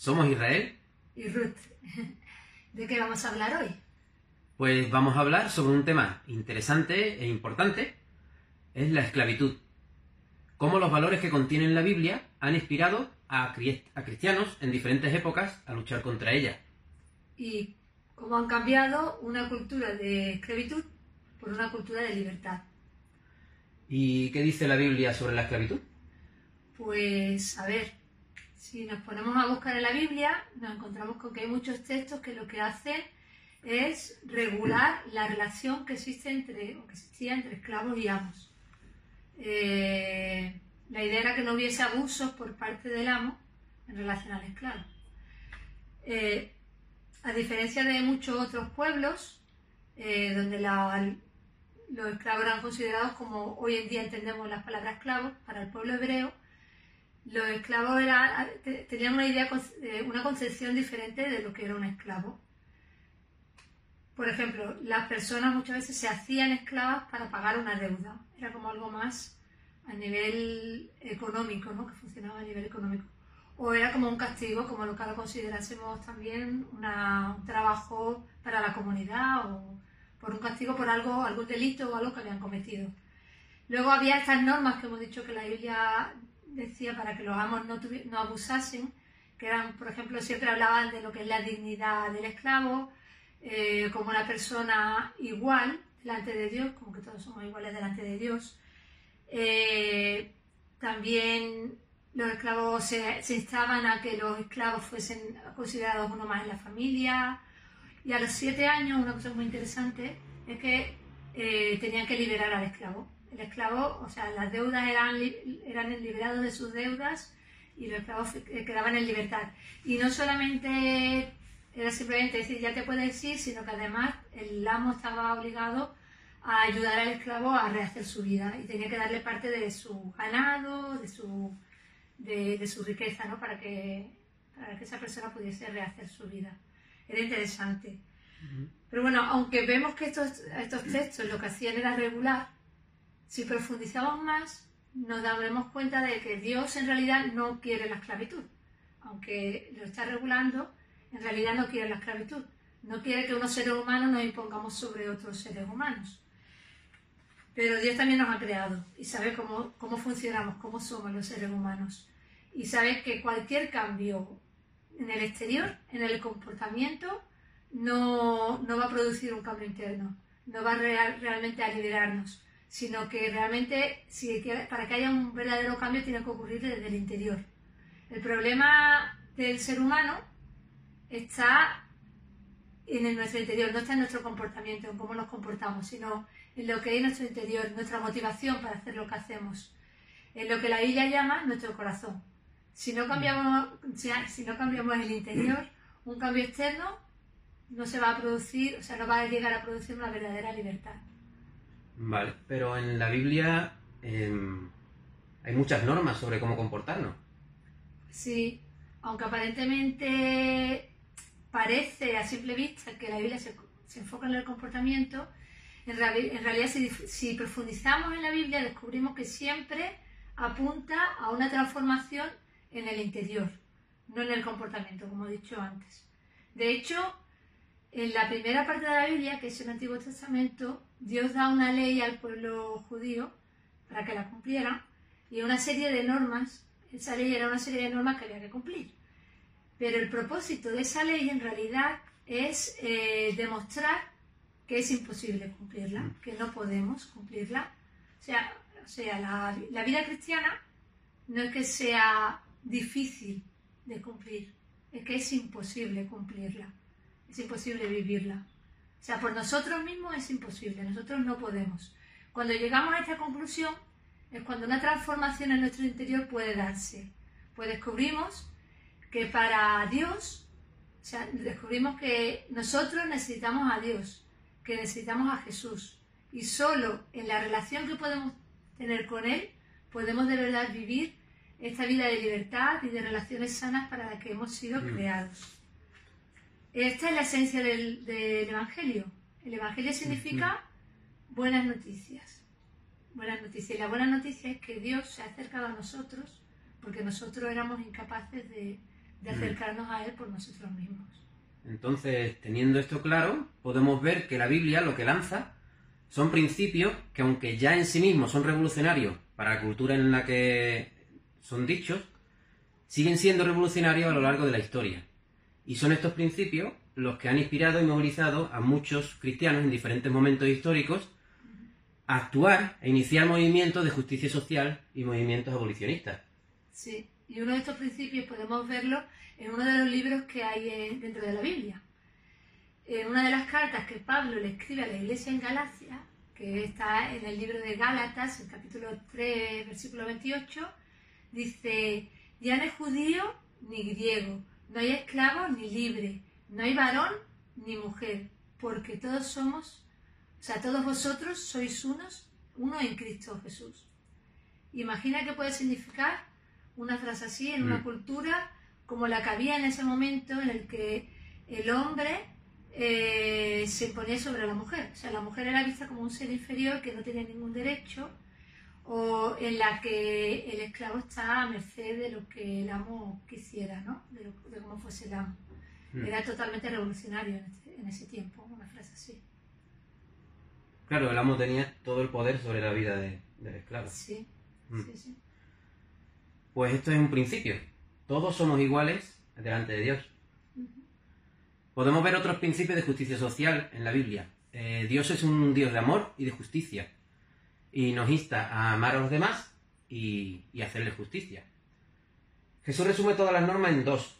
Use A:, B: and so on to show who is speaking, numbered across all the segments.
A: Somos Israel.
B: Y Ruth. ¿De qué vamos a hablar hoy?
A: Pues vamos a hablar sobre un tema interesante e importante. Es la esclavitud. Cómo los valores que contiene la Biblia han inspirado a, a cristianos en diferentes épocas a luchar contra ella.
B: Y cómo han cambiado una cultura de esclavitud por una cultura de libertad.
A: ¿Y qué dice la Biblia sobre la esclavitud?
B: Pues, a ver, si nos ponemos a buscar en la Biblia, nos encontramos con que hay muchos textos que lo que hacen es regular la relación que existe entre, o que existía entre esclavos y amos. Eh, la idea era que no hubiese abusos por parte del amo en relación al esclavo. Eh, a diferencia de muchos otros pueblos, eh, donde los esclavos eran considerados como hoy en día entendemos las palabras esclavos, para el pueblo hebreo, los esclavos tenían una idea, eh, una concepción diferente de lo que era un esclavo. Por ejemplo, las personas muchas veces se hacían esclavas para pagar una deuda. Era como algo más a nivel económico, ¿no? que funcionaba a nivel económico. O era como un castigo, como lo que ahora considerásemos también un trabajo para la comunidad o por un castigo por algo, algún delito o algo que habían cometido. Luego había estas normas que hemos dicho que la Biblia decía para que los amos no, no abusasen, que eran, por ejemplo, siempre hablaban de lo que es la dignidad del esclavo, eh, como una persona igual delante de Dios, como que todos somos iguales delante de Dios. Eh, también los esclavos se, se, instaban a que los esclavos fuesen considerados uno más en la familia. Y a los siete años, una cosa muy interesante es que eh, tenían que liberar al esclavo el esclavo, o sea, las deudas eran, eran liberados de sus deudas y los esclavos quedaban en libertad. Y no solamente era simplemente decir ya te puedes ir, sino que además el amo estaba obligado a ayudar al esclavo a rehacer su vida y tenía que darle parte de su ganado, de su, de, su riqueza, ¿no? Para que, para que esa persona pudiese rehacer su vida. Era interesante. Pero bueno, aunque vemos que estos, estos textos lo que hacían era regular, si profundizamos más, nos daremos cuenta de que Dios en realidad no quiere la esclavitud. Aunque lo está regulando, en realidad no quiere la esclavitud. No quiere que unos seres humanos nos impongamos sobre otros seres humanos. Pero Dios también nos ha creado y sabe cómo, cómo funcionamos, cómo somos los seres humanos. Y sabe que cualquier cambio en el exterior, en el comportamiento, no, no va a producir un cambio interno, no va realmente a liberarnos sino que realmente si, para que haya un verdadero cambio tiene que ocurrir desde el interior. El problema del ser humano está en nuestro interior, no está en nuestro comportamiento, en cómo nos comportamos, sino en lo que hay en nuestro interior, nuestra motivación para hacer lo que hacemos, en lo que la Biblia llama nuestro corazón. Si no cambiamos, si no cambiamos el interior, un cambio externo no se va a producir, o sea, no va a llegar a producir una verdadera libertad.
A: Vale, pero en la Biblia em, hay muchas normas sobre cómo comportarnos.
B: Sí, aunque aparentemente parece a simple vista que la Biblia se, enfoca en el comportamiento, en, realidad si, si, profundizamos en la Biblia descubrimos que siempre apunta a una transformación en el interior, no en el comportamiento, como he dicho antes. De hecho, en la primera parte de la Biblia, que es el Antiguo Testamento, Dios da una ley al pueblo judío para que la cumpliera y una serie de normas. Esa ley era una serie de normas que había que cumplir. Pero el propósito de esa ley en realidad es eh, demostrar que es imposible cumplirla, que no podemos cumplirla. O sea, la vida cristiana no es que sea difícil de cumplir, es que es imposible cumplirla, es imposible vivirla. O sea, por nosotros mismos es imposible, nosotros no podemos. Cuando llegamos a esta conclusión es cuando una transformación en nuestro interior puede darse. Pues descubrimos que para Dios, o sea, descubrimos que nosotros necesitamos a Dios, que necesitamos a Jesús. Y solo en la relación que podemos tener con Él podemos de verdad vivir esta vida de libertad y de relaciones sanas para las que hemos sido mm. creados. Esta es la esencia del, Evangelio. El Evangelio significa buenas noticias. Buenas noticias. Y la buena noticia es que Dios se ha acercado a nosotros porque nosotros éramos incapaces de, de acercarnos a Él por nosotros mismos.
A: Entonces, teniendo esto claro, podemos ver que la Biblia lo que lanza son principios que aunque ya en sí mismos son revolucionarios para la cultura en la que son dichos, siguen siendo revolucionarios a lo largo de la historia. Y son estos principios los que han inspirado y movilizado a muchos cristianos en diferentes momentos históricos a actuar e iniciar movimientos de justicia social y movimientos abolicionistas.
B: Sí, y uno de estos principios podemos verlo en uno de los libros que hay dentro de la Biblia. En una de las cartas que Pablo le escribe a la iglesia en Galacia, que está en el libro de Gálatas, el capítulo 3, versículo 28, dice, ya no hay judío ni griego, no hay esclavo ni libre, no hay varón ni mujer, porque todos somos, o sea, todos vosotros sois unos, uno en Cristo Jesús. Imagina qué puede significar una frase así en una mm. cultura como la que había en ese momento en el que el hombre eh, se imponía sobre la mujer. O sea, la mujer era vista como un ser inferior que no tenía ningún derecho o en la que el esclavo está a merced de lo que el amo quisiera, ¿no? De, cómo fuese el amo. Hmm. Era totalmente revolucionario este, en, ese tiempo, una frase así.
A: Claro, el amo tenía todo el poder sobre la vida del esclavo.
B: Sí, hmm. sí, sí.
A: Pues esto es un principio. Todos somos iguales delante de Dios. Podemos ver otros principios de justicia social en la Biblia. Eh, Dios es un Dios de amor y de justicia. Y nos insta a amar a los demás y, y hacerles justicia. Jesús resume todas las normas en dos.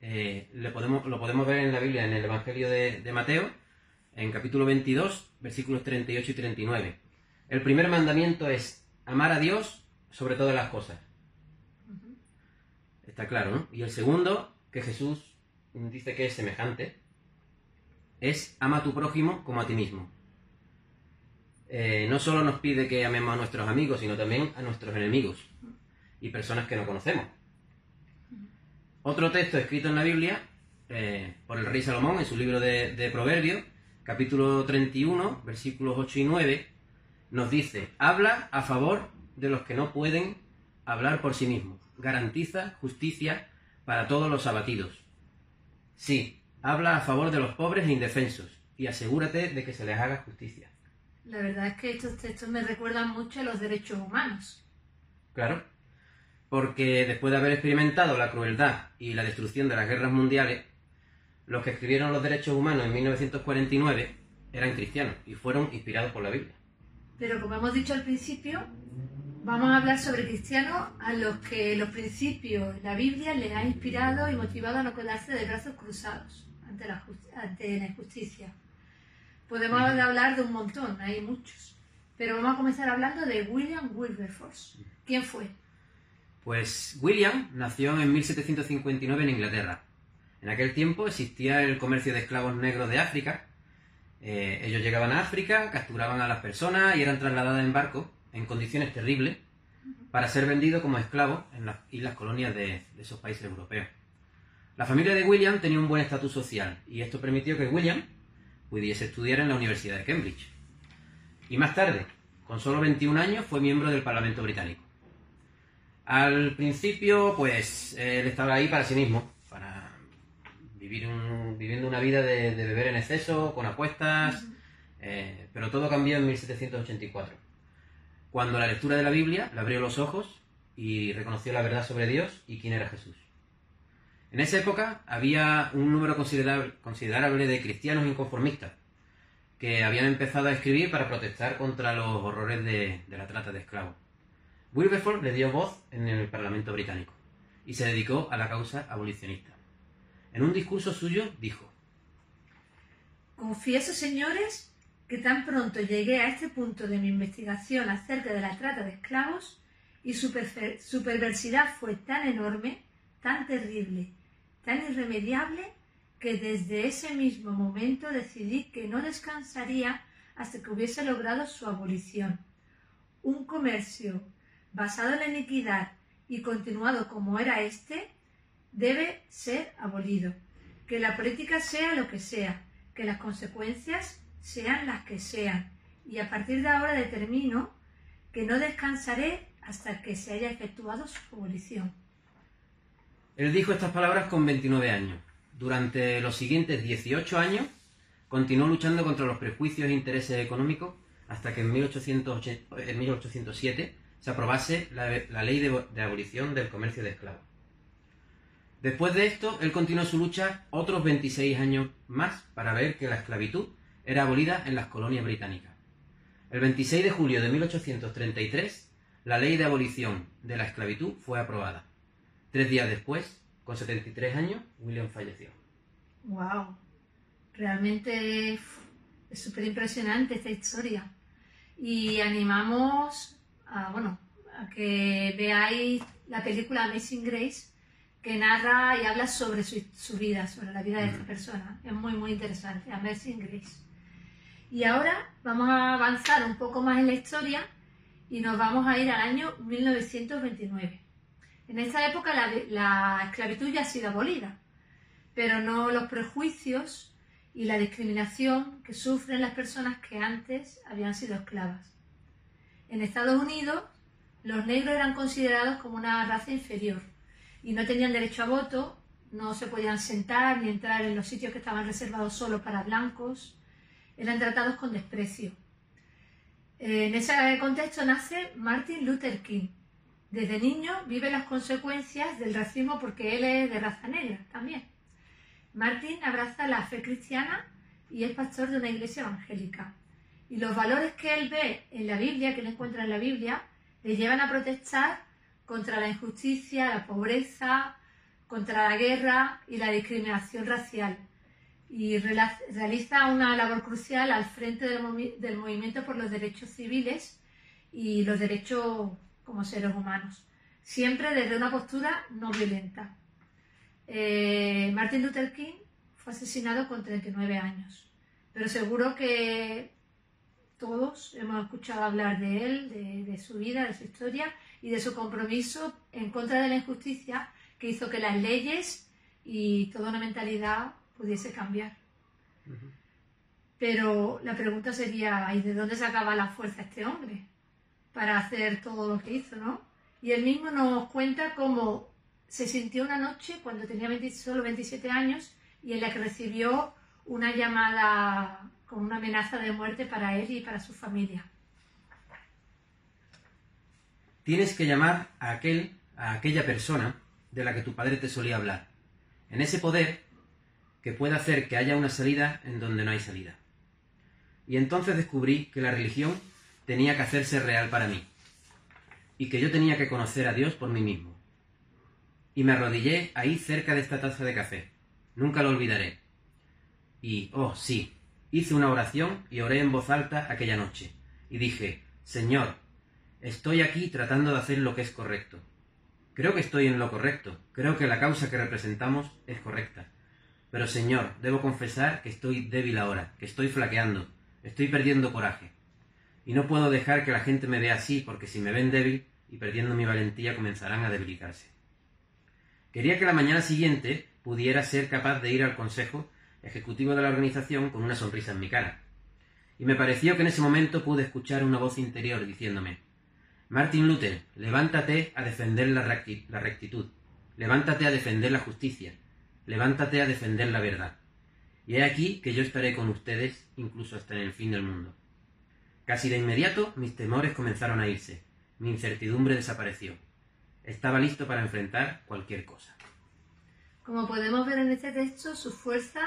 A: Eh, lo, podemos, lo podemos ver en la Biblia, en el Evangelio de, de Mateo, en capítulo 22, versículos 38 y 39. El primer mandamiento es amar a Dios sobre todas las cosas. Está claro, ¿no? Y el segundo, que Jesús dice que es semejante, es ama a tu prójimo como a ti mismo. Eh, no solo nos pide que amemos a nuestros amigos, sino también a nuestros enemigos y personas que no conocemos. Otro texto escrito en la Biblia eh, por el rey Salomón en su libro de, de Proverbios, capítulo 31, versículos 8 y 9, nos dice, habla a favor de los que no pueden hablar por sí mismos. Garantiza justicia para todos los abatidos. Sí, habla a favor de los pobres e indefensos y asegúrate de que se les haga justicia.
B: La verdad es que estos textos me recuerdan mucho a los derechos humanos.
A: Claro, porque después de haber experimentado la crueldad y la destrucción de las guerras mundiales, los que escribieron los derechos humanos en 1949 eran cristianos y fueron inspirados por la Biblia.
B: Pero como hemos dicho al principio, Vamos a hablar sobre cristianos a los que los principios, la Biblia les ha inspirado y motivado a no quedarse de brazos cruzados ante la, ante la injusticia. Podemos hablar de un montón, hay muchos. Pero vamos a comenzar hablando de William Wilberforce. ¿Quién fue?
A: Pues William nació en 1759 en Inglaterra. En aquel tiempo existía el comercio de esclavos negros de África. Eh, ellos llegaban a África, capturaban a las personas y eran trasladadas en barco en condiciones terribles para ser vendido como esclavo en las islas colonias de, esos países europeos. La familia de William tenía un buen estatus social y esto permitió que William pudiese estudiar en la Universidad de Cambridge. Y más tarde, con solo 21 años, fue miembro del Parlamento británico. Al principio, pues, él estaba ahí para sí mismo, para vivir viviendo una vida de, beber en exceso, con apuestas, eh, pero todo cambió en 1784 cuando la lectura de la Biblia le abrió los ojos y reconoció la verdad sobre Dios y quién era Jesús. En esa época había un número considerable, de cristianos inconformistas que habían empezado a escribir para protestar contra los horrores de, la trata de esclavos. Wilberforce le dio voz en el Parlamento británico y se dedicó a la causa abolicionista. En un discurso suyo dijo,
B: Confieso, señores, que tan pronto llegué a este punto de mi investigación acerca de la trata de esclavos y su, perversidad fue tan enorme, tan terrible, tan irremediable, que desde ese mismo momento decidí que no descansaría hasta que hubiese logrado su abolición. Un comercio basado en la iniquidad y continuado como era éste, debe ser abolido. Que la política sea lo que sea, que las consecuencias sean las que sean, y a partir de ahora determino que no descansaré hasta que se haya efectuado su abolición.
A: Él dijo estas palabras con 29 años. Durante los siguientes 18 años continuó luchando contra los prejuicios e intereses económicos hasta que en, 1807 se aprobase la, ley de, abolición del comercio de esclavos. Después de esto, él continuó su lucha otros 26 años más para ver que la esclavitud era abolida en las colonias británicas. El 26 de julio de 1833, la ley de abolición de la esclavitud fue aprobada. Tres días después, con 73 años, William falleció.
B: ¡Wow! Realmente es súper impresionante esta historia. Y animamos a, bueno, a que veáis la película Amazing Grace, que narra y habla sobre su, vida, sobre la vida de esta persona. Es muy, muy interesante, Amazing Grace. Y ahora vamos a avanzar un poco más en la historia y nos vamos a ir al año 1929. En esta época la, la esclavitud ya ha sido abolida, pero no los prejuicios y la discriminación que sufren las personas que antes habían sido esclavas. En Estados Unidos, los negros eran considerados como una raza inferior y no tenían derecho a voto, no se podían sentar ni entrar en los sitios que estaban reservados solo para blancos, eran tratados con desprecio. En ese contexto nace Martin Luther King. Desde niño vive las consecuencias del racismo porque él es de raza negra también. Martín abraza la fe cristiana y es pastor de una iglesia evangélica. Y los valores que él ve en la Biblia, que él encuentra en la Biblia, le llevan a protestar contra la injusticia, la pobreza, contra la guerra y la discriminación racial. Y realiza una labor crucial al frente del, del movimiento por los derechos civiles y los derechos como seres humanos, siempre desde una postura no violenta. Eh, Martin Luther King fue asesinado con 39 años, pero seguro que todos hemos escuchado hablar de él, de, su vida, de su historia y de su compromiso en contra de la injusticia que hizo que las leyes y toda una mentalidad pudiese cambiar. Pero la pregunta sería, ¿y de dónde sacaba la fuerza este hombre para hacer todo lo que hizo, no? Y él mismo nos cuenta cómo se sintió una noche cuando tenía solo 27 años y en la que recibió una llamada con una amenaza de muerte para él y para su familia.
A: Tienes que llamar a aquel, a aquella persona de la que tu padre te solía hablar, en ese poder que puede hacer que haya una salida en donde no hay salida. Y entonces descubrí que la religión tenía que hacerse real para mí, y que yo tenía que conocer a Dios por mí mismo y me arrodillé ahí cerca de esta taza de café. Nunca lo olvidaré. Y, oh, sí, hice una oración y oré en voz alta aquella noche. Y dije, Señor, estoy aquí tratando de hacer lo que es correcto. Creo que estoy en lo correcto, creo que la causa que representamos es correcta. Pero, Señor, debo confesar que estoy débil ahora, que estoy flaqueando, estoy perdiendo coraje. Y no puedo dejar que la gente me vea así, porque si me ven débil y perdiendo mi valentía comenzarán a debilitarse. Quería que la mañana siguiente pudiera ser capaz de ir al consejo ejecutivo de la organización con una sonrisa en mi cara. Y me pareció que en ese momento pude escuchar una voz interior diciéndome, Martin Luther, levántate a defender la, rectitud, levántate a defender la justicia, levántate a defender la verdad. Y he aquí que yo estaré con ustedes incluso hasta en el fin del mundo. Casi de inmediato mis temores comenzaron a irse, mi incertidumbre desapareció. Estaba listo para enfrentar cualquier cosa.
B: Como podemos ver en este texto, su fuerza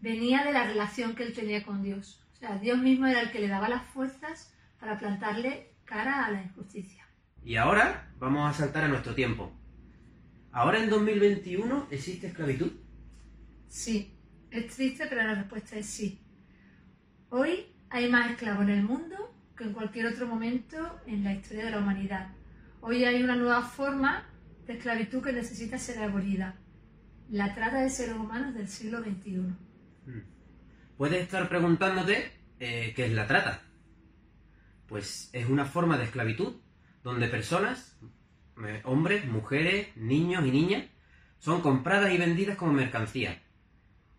B: venía de la relación que él tenía con Dios. O sea, Dios mismo era el que le daba las fuerzas para plantarle cara a la injusticia.
A: Y ahora vamos a saltar a nuestro tiempo. ¿Ahora en 2021 existe esclavitud?
B: Sí, es triste, pero la respuesta es sí. Hoy hay más esclavos en el mundo que en cualquier otro momento en la historia de la humanidad. Hoy hay una nueva forma de esclavitud que necesita ser abolida. La trata de seres humanos del siglo XXI. Hmm.
A: Puedes estar preguntándote eh, qué es la trata. Pues es una forma de esclavitud donde personas, eh, hombres, mujeres, niños y niñas, son compradas y vendidas como mercancía.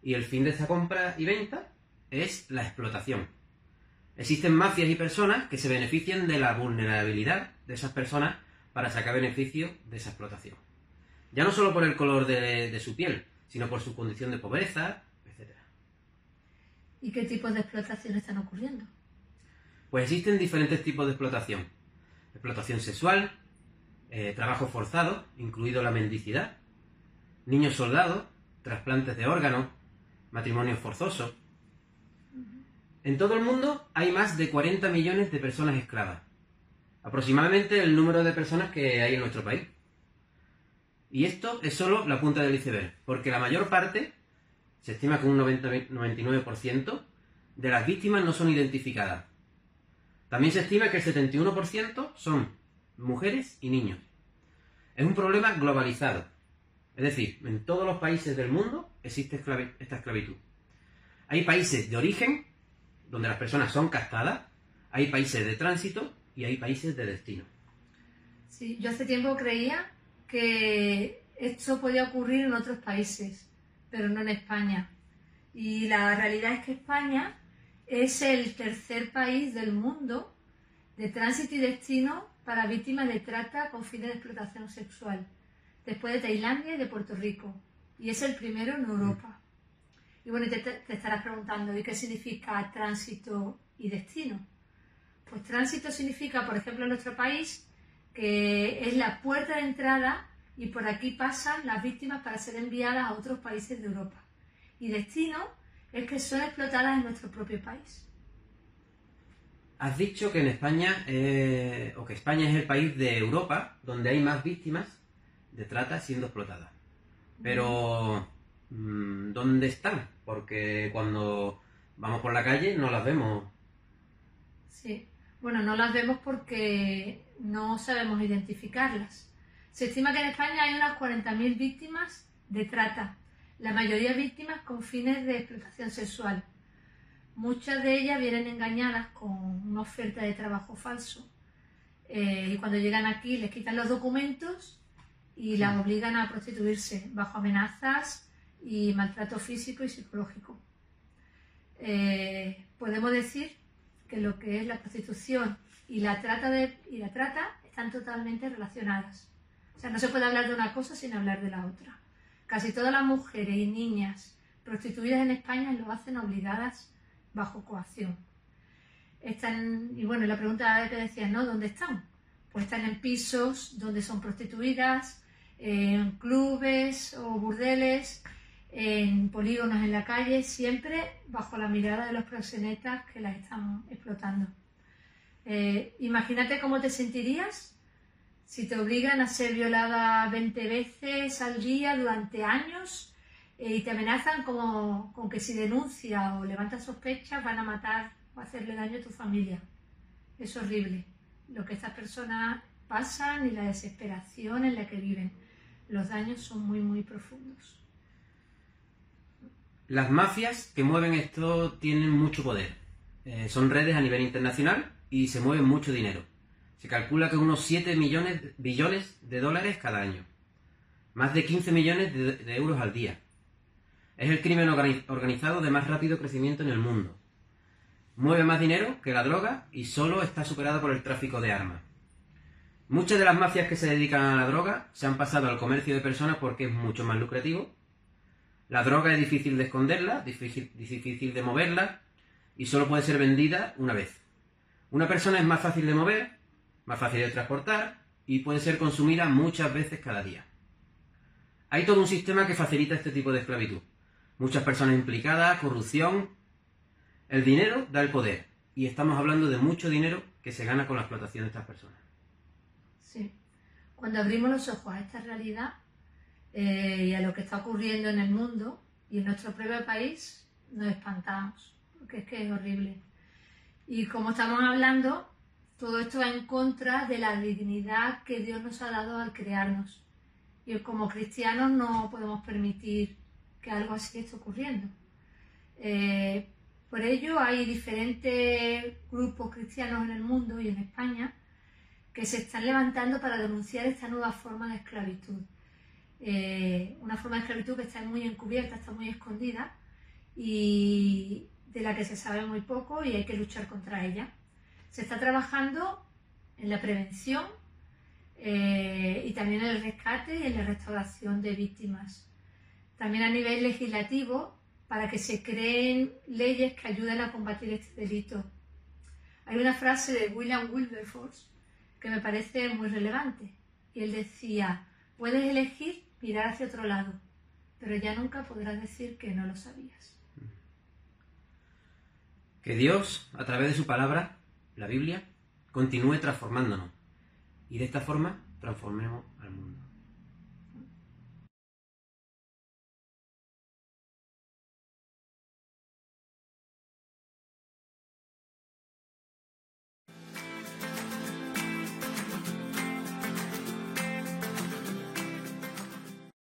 A: Y el fin de esa compra y venta es la explotación. Existen mafias y personas que se benefician de la vulnerabilidad de esas personas para sacar beneficio de esa explotación. Ya no solo por el color de, de su piel, sino por su condición de pobreza, etc.
B: ¿Y qué tipos de explotación están ocurriendo?
A: Pues existen diferentes tipos de explotación. Explotación sexual, eh, trabajo forzado, incluido la mendicidad, niños soldados, trasplantes de órganos, matrimonios forzosos. En todo el mundo hay más de 40 millones de personas esclavas, aproximadamente el número de personas que hay en nuestro país. Y esto es solo la punta del iceberg, porque la mayor parte, se estima que un 90 99%, de las víctimas no son identificadas, también se estima que el 71% son mujeres y niños. Es un problema globalizado. Es decir, en todos los países del mundo existe esta esclavitud. Hay países de origen, donde las personas son castadas, hay países de tránsito y hay países de destino.
B: Sí, yo hace tiempo creía que esto podía ocurrir en otros países, pero no en España. Y la realidad es que España es el tercer país del mundo de tránsito y destino para víctimas de trata con fines de explotación sexual, después de Tailandia y de Puerto Rico. Y es el primero en Europa. Y bueno, te, te estarás preguntando, ¿y qué significa tránsito y destino? Pues tránsito significa, por ejemplo, en nuestro país, que es la puerta de entrada y por aquí pasan las víctimas para ser enviadas a otros países de Europa. Y destino es que son explotadas en nuestro propio país.
A: Has dicho que en España, eh, o que España es el país de Europa donde hay más víctimas de trata siendo explotadas. Pero, ¿dónde están? Porque cuando vamos por la calle no las vemos.
B: Sí, bueno, no las vemos porque no sabemos identificarlas. Se estima que en España hay unas 40.000 víctimas de trata la mayoría víctimas con fines de explotación sexual. Muchas de ellas vienen engañadas con una oferta de trabajo falso eh, y cuando llegan aquí les quitan los documentos y las obligan a prostituirse bajo amenazas y maltrato físico y psicológico. Eh, podemos decir que lo que es la prostitución y la trata de, y la trata están totalmente relacionadas. O sea, no se puede hablar de una cosa sin hablar de la otra. Casi todas las mujeres y niñas prostituidas en España lo hacen obligadas bajo coacción. Están, y bueno, la pregunta que decías, ¿no? ¿Dónde están? Pues están en pisos donde son prostituidas, en clubes o burdeles, en polígonos en la calle, siempre bajo la mirada de los proxenetas que las están explotando. Eh, imagínate cómo te sentirías si te obligan a ser violada 20 veces al día durante años eh, y te amenazan como, con que si denuncia o levanta sospechas van a matar o hacerle daño a tu familia. Es horrible lo que estas personas pasan y la desesperación en la que viven. Los daños son muy, muy profundos.
A: Las mafias que mueven esto tienen mucho poder. Eh, son redes a nivel internacional y se mueven mucho dinero. Se calcula que unos 7 millones, billones de dólares cada año. Más de 15 millones de, euros al día. Es el crimen organizado de más rápido crecimiento en el mundo. Mueve más dinero que la droga y solo está superado por el tráfico de armas. Muchas de las mafias que se dedican a la droga se han pasado al comercio de personas porque es mucho más lucrativo. La droga es difícil de esconderla, difícil, de moverla y solo puede ser vendida una vez. Una persona es más fácil de mover más fácil de transportar y puede ser consumida muchas veces cada día. Hay todo un sistema que facilita este tipo de esclavitud. Muchas personas implicadas, corrupción. El dinero da el poder y estamos hablando de mucho dinero que se gana con la explotación de estas personas.
B: Sí. Cuando abrimos los ojos a esta realidad eh, y a lo que está ocurriendo en el mundo y en nuestro propio país, nos espantamos, porque es que es horrible. Y como estamos hablando, todo esto va en contra de la dignidad que Dios nos ha dado al crearnos. Y como cristianos no podemos permitir que algo así esté ocurriendo. Eh, por ello hay diferentes grupos cristianos en el mundo y en España que se están levantando para denunciar esta nueva forma de esclavitud. Eh, una forma de esclavitud que está muy encubierta, está muy escondida y de la que se sabe muy poco y hay que luchar contra ella. Se está trabajando en la prevención, eh, y también en el rescate y en la restauración de víctimas. También a nivel legislativo, para que se creen leyes que ayuden a combatir este delito. Hay una frase de William Wilberforce que me parece muy relevante. Y él decía, puedes elegir mirar hacia otro lado, pero ya nunca podrás decir que no lo sabías.
A: Que Dios, a través de su palabra, la Biblia, continúe transformándonos y de esta forma transformemos.